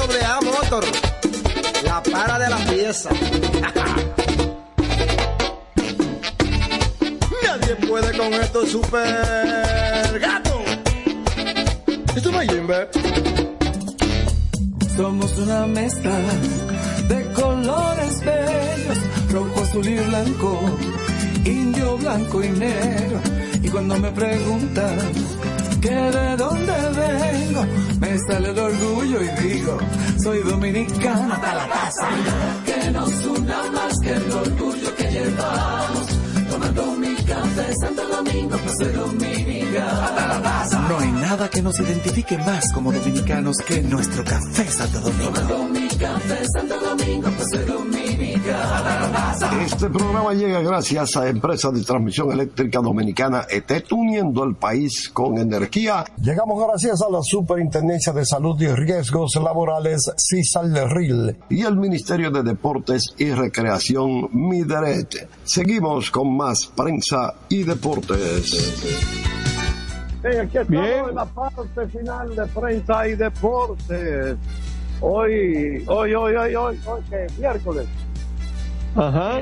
para de la pieza. Nadie puede con estos super gatos. Esto es Mayimbe. Somos una mezcla de colores bellos, rojo, azul y blanco, indio, blanco y negro. Y cuando me preguntan que de dónde soy dominicano hasta la casa. Que nos una más que el orgullo que llevamos, tomando mi café Santo Domingo, pues soy dominicano hasta la taza. No hay nada que nos identifique más como dominicanos que nuestro café Santo Domingo. Café Santo Domingo, pues. Este programa llega gracias a Empresa de Transmisión Eléctrica Dominicana ET, uniendo el país con energía. Llegamos gracias a la Superintendencia de Salud y Riesgos Laborales, CISALRIL, y el Ministerio de Deportes y Recreación, MIDERET. Seguimos con más prensa y deportes. Hey, aquí estamos en la parte final de prensa y deportes. Hoy, hoy, hoy, hoy, hoy, hoy, que es miércoles. Ajá.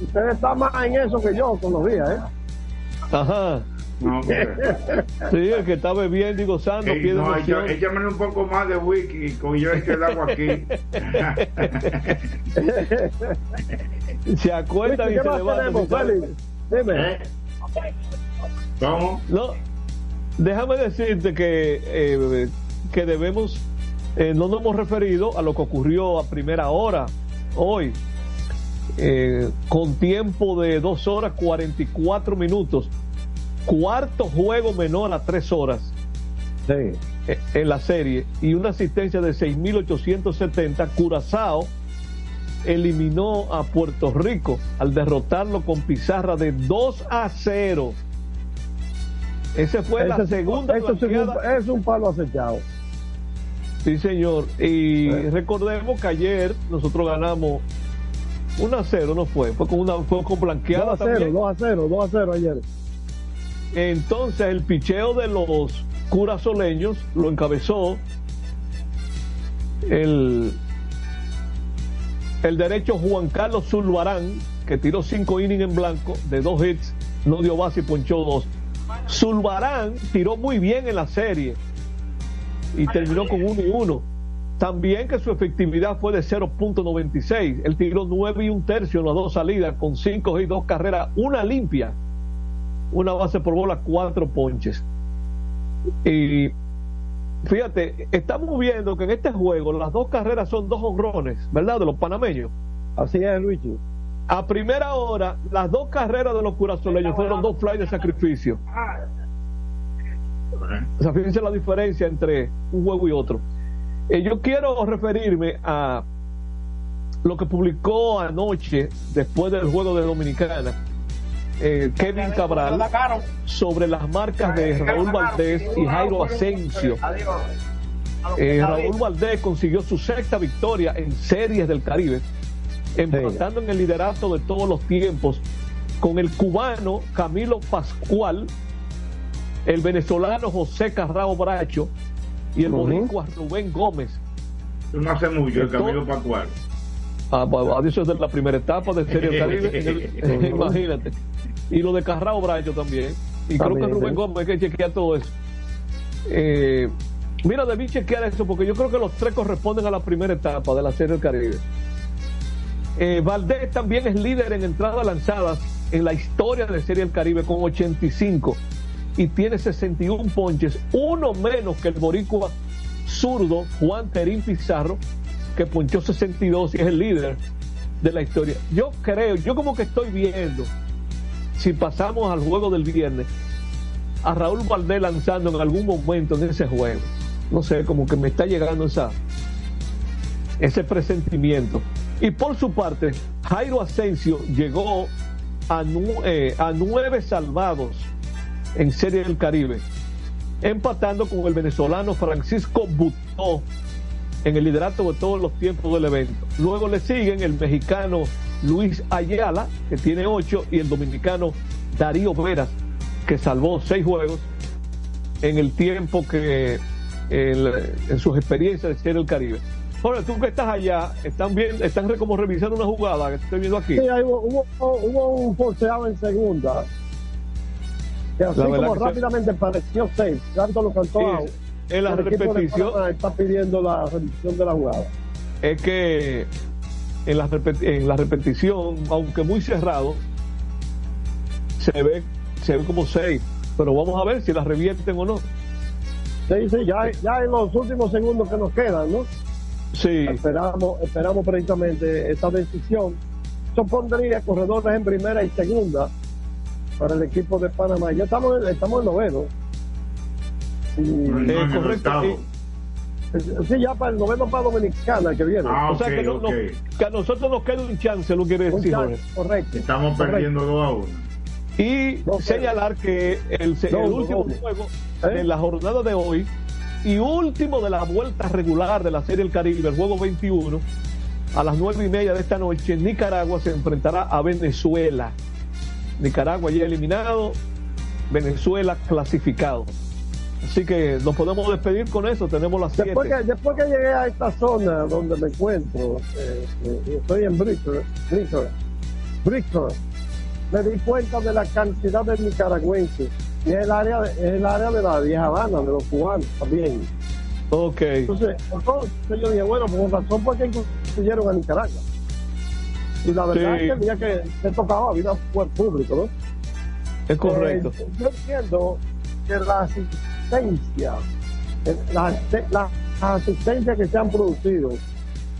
Usted está más en eso que yo con los días, ¿eh? Ajá. No, hombre. Sí, el que está bebiendo y gozando pide no, échame un poco más de whisky con yo es que el agua aquí. Se acuerdan y ¿Qué se más levantan. Dime. ¿Eh? ¿Cómo? No, déjame decirte que, eh, que debemos, eh, no nos hemos referido a lo que ocurrió a primera hora hoy, eh, con tiempo de 2 horas 44 minutos, cuarto juego menor a 3 horas eh, en la serie y una asistencia de 6.870, Curazao eliminó a Puerto Rico al derrotarlo con pizarra de 2 a 0. Esa fue la Ese segunda es un palo acechado. Sí, señor. Y recordemos que ayer nosotros ganamos 1 a 0, no fue. Fue con una fue con blanqueada 2 a 0, también. 2 a 0, 2 a 0 ayer. Entonces el picheo de los curazoleños lo encabezó el, el derecho Juan Carlos Zulbarán, que tiró cinco innings en blanco de dos hits, no dio base y ponchó dos. Zulbarán tiró muy bien en la serie y terminó con uno y uno. También que su efectividad fue de 0.96. Él tiró nueve y un tercio en las dos salidas con cinco y dos carreras, una limpia una base por bola, cuatro ponches. Y fíjate, estamos viendo que en este juego las dos carreras son dos honrones, ¿verdad? De los panameños. Así es, Luigi. A primera hora, las dos carreras de los curazoleños fueron dos fly de sacrificio. Fíjense la diferencia entre un juego y otro. Eh, yo quiero referirme a lo que publicó anoche, después del juego de Dominicana, eh, Kevin Cabral, sobre las marcas de Raúl Valdés y Jairo Asensio. Eh, Raúl Valdés consiguió su sexta victoria en series del Caribe, empatando en el liderato de todos los tiempos con el cubano Camilo Pascual, el venezolano José Carrao Bracho y el Ujú. boricua Rubén Gómez. No hace mucho el Camilo Pascual. Ah, pues, ah, eso es de la primera etapa de Serie del Caribe. imagínate. Y lo de Carrao Bracho también. Y creo que Rubén sí. Gómez hay que chequear todo eso. Eh, mira, debí chequear eso porque yo creo que los tres corresponden a la primera etapa de la Serie del Caribe. Eh, Valdés también es líder en entradas lanzadas en la historia de Serie del Caribe con 85 y tiene 61 ponches, uno menos que el boricua zurdo Juan Terín Pizarro, que ponchó 62 y es el líder de la historia. Yo creo, yo como que estoy viendo, si pasamos al juego del viernes, a Raúl Valdés lanzando en algún momento en ese juego. No sé, como que me está llegando esa, ese presentimiento. Y por su parte, Jairo Asensio llegó a, eh, a nueve salvados en Serie del Caribe, empatando con el venezolano Francisco Butó en el liderato de todos los tiempos del evento. Luego le siguen el mexicano Luis Ayala, que tiene ocho, y el dominicano Darío Veras, que salvó seis juegos en el tiempo que en sus experiencias de Serie del Caribe. Jorge, tú que estás allá, están bien, están como revisando una jugada que estoy viendo aquí. Sí, hubo, hubo, un forceado en segunda. Que así como rápidamente pareció safe. Tanto lo cantó En la repetición. Está pidiendo la revisión de la jugada. Es que en la, en la repetición, aunque muy cerrado, se ve, se ve como safe. Pero vamos a ver si la revierten o no. Sí, sí, ya, ya en los últimos segundos que nos quedan, ¿no? Sí. Esperamos, esperamos precisamente esta decisión. Eso pondría corredores en primera y segunda para el equipo de Panamá. Ya estamos, estamos en noveno. Y, eh, correcto. Sí, ya para el noveno para Dominicana que viene. Ah, o sea que, que, a nosotros nos queda un chance, lo quiere decir. correcto. Estamos perdiendo 2 a 1. Y señalar que el, último juego de la jornada de hoy y último de la vuelta regular de la Serie del Caribe, el juego 21, a las nueve y media de esta noche, Nicaragua se enfrentará a Venezuela. Nicaragua ya eliminado, Venezuela clasificado. Así que nos podemos despedir con eso, tenemos las siete. Después que, después que llegué a esta zona donde me encuentro, eh, eh, estoy en Bristol, Bristol, me di cuenta de la cantidad de nicaragüenses y es el área, es el área de la vieja Habana, de los cubanos también. Ok. Entonces, entonces yo dije, bueno, por razón por qué incluyeron a Nicaragua. Y la verdad es que el día que se tocaba había un público, ¿no? Es correcto. Eh, yo entiendo que la asistencia, eh, las asistencias que se han producido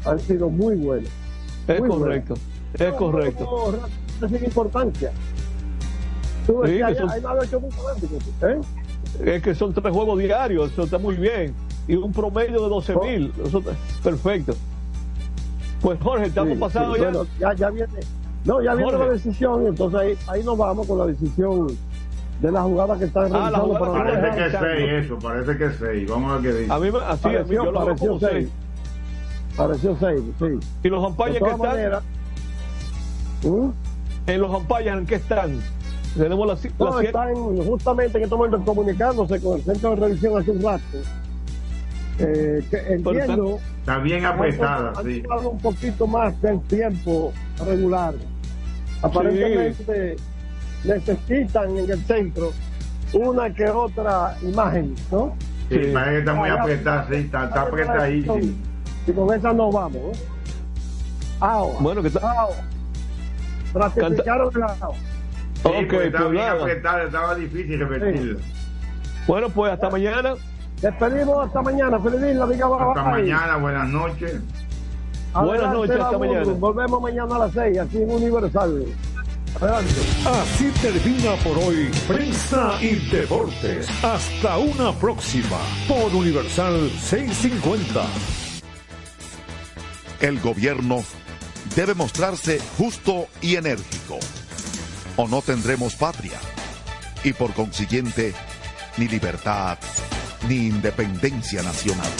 han sido muy buenas. Es correcto, es correcto. No, no, importancia. ¿eh? Es que son tres juegos diarios, eso está muy bien. Y un promedio de 12 mil. Perfecto. Pues Jorge, estamos sí, pasado ya. ya. ya. viene. No, ya viene la decisión, entonces ahí, ahí nos vamos con la decisión de la jugada que están ah, realizando. parece que es 6 eso, parece que es 6. Vamos a ver qué dice. A mí, así, pareció, yo pareció 6. Pareció 6, sí. ¿Y los ampallas que están? Manera, ¿Mm? ¿En los ampallas en qué están? Tenemos la, no, están justamente en este momento comunicándose con el centro de revisión hace un rato. Eh, que entiendo. Está, bien apretada, sí. un poquito más del tiempo regular. Aparentemente necesitan en el centro una que otra imagen, ¿no? Sí, parece que está muy apretada, sí, está, está apretadísimo. Y con esa no vamos, ¿no? Ahora, bueno, que está. Ahora, ratificaron el. Sí, okay, estaba pues bien apretado, estaba difícil revertirlo. Bueno, pues hasta mañana. Despedimos hasta mañana. Feliz día, Hasta mañana, buenas noches. buenas noches, hasta mañana. Volvemos mañana a las 6, aquí en Universal. Adelante. Así termina por hoy Prensa y Deportes. Hasta una próxima por Universal 650. El gobierno debe mostrarse justo y enérgico o no tendremos patria y por consiguiente ni libertad ni independencia nacional.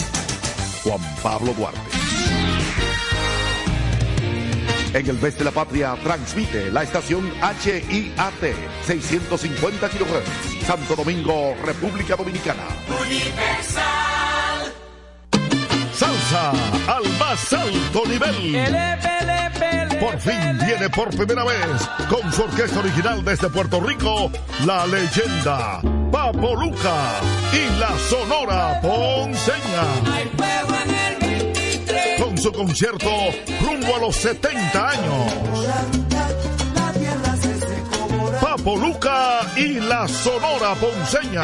Juan Pablo Duarte. En el mes de la patria transmite la estación HIAT 650 kHz. Santo Domingo, República Dominicana. Universal. Salsa al más alto nivel. Por fin viene por primera vez con su orquesta original desde Puerto Rico, la leyenda Papo Luca y la Sonora Ponceña. Con su concierto rumbo a los 70 años. Papo Luca y la Sonora Ponceña.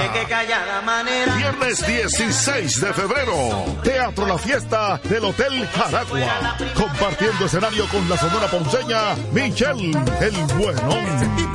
Viernes 16 de febrero. Teatro La Fiesta del Hotel Jaragua. Compartiendo escenario con la Sonora Ponceña, Michelle el Buenón.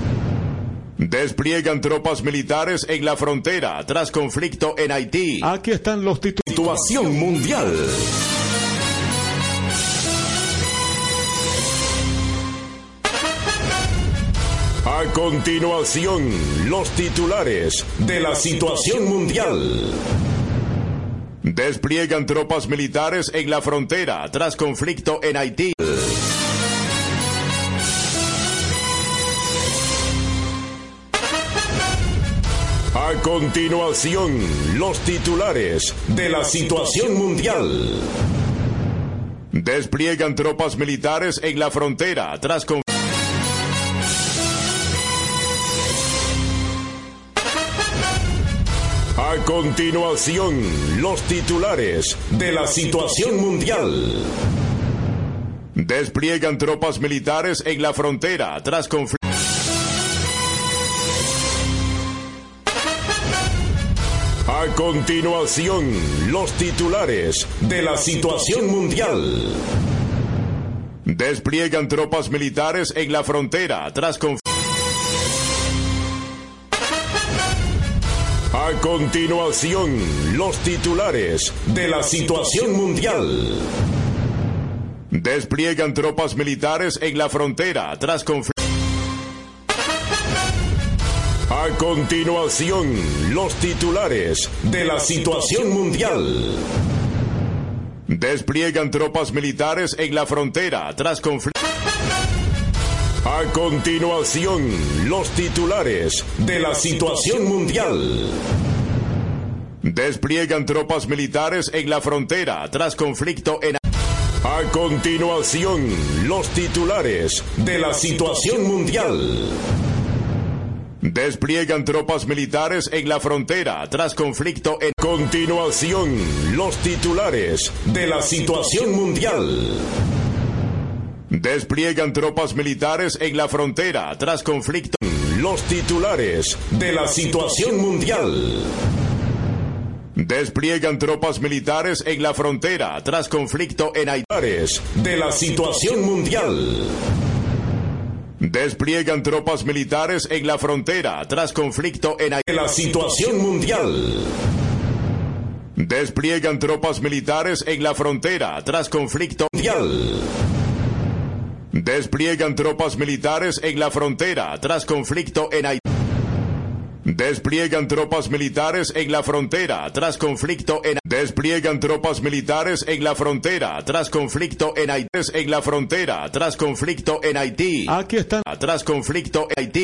Despliegan tropas militares en la frontera tras conflicto en Haití. Aquí están los titulares. Situación mundial. A continuación, los titulares de la situación mundial. Despliegan tropas militares en la frontera tras conflicto en Haití. A continuación, los titulares de la situación mundial. Despliegan tropas militares en la frontera tras conflicto. A continuación, los titulares de la situación mundial. Despliegan tropas militares en la frontera tras conflicto. Continuación, los titulares de la situación mundial. Despliegan tropas militares en la frontera tras. A continuación, los titulares de la situación mundial. Despliegan tropas militares en la frontera tras conflicto. Continuación, los titulares de la situación mundial. Despliegan tropas militares en la frontera tras conflicto. A continuación, los titulares de la situación mundial. Despliegan tropas militares en la frontera tras conflicto en... A continuación, los titulares de la situación mundial. Despliegan tropas militares en la frontera tras conflicto en... Continuación, los titulares de la situación mundial. Despliegan tropas militares en la frontera tras conflicto. Los titulares de la situación mundial. Despliegan tropas militares en la frontera tras conflicto en Haití. De la situación mundial. Despliegan tropas militares en la frontera tras conflicto en Haití. La situación mundial. Despliegan tropas militares en la frontera tras conflicto mundial. Despliegan tropas militares en la frontera tras conflicto en Haití. Despliegan tropas militares en la frontera tras conflicto en Despliegan tropas militares en la frontera tras conflicto en Haití. En la frontera tras conflicto en Haití. Aquí están. Tras conflicto en Haití.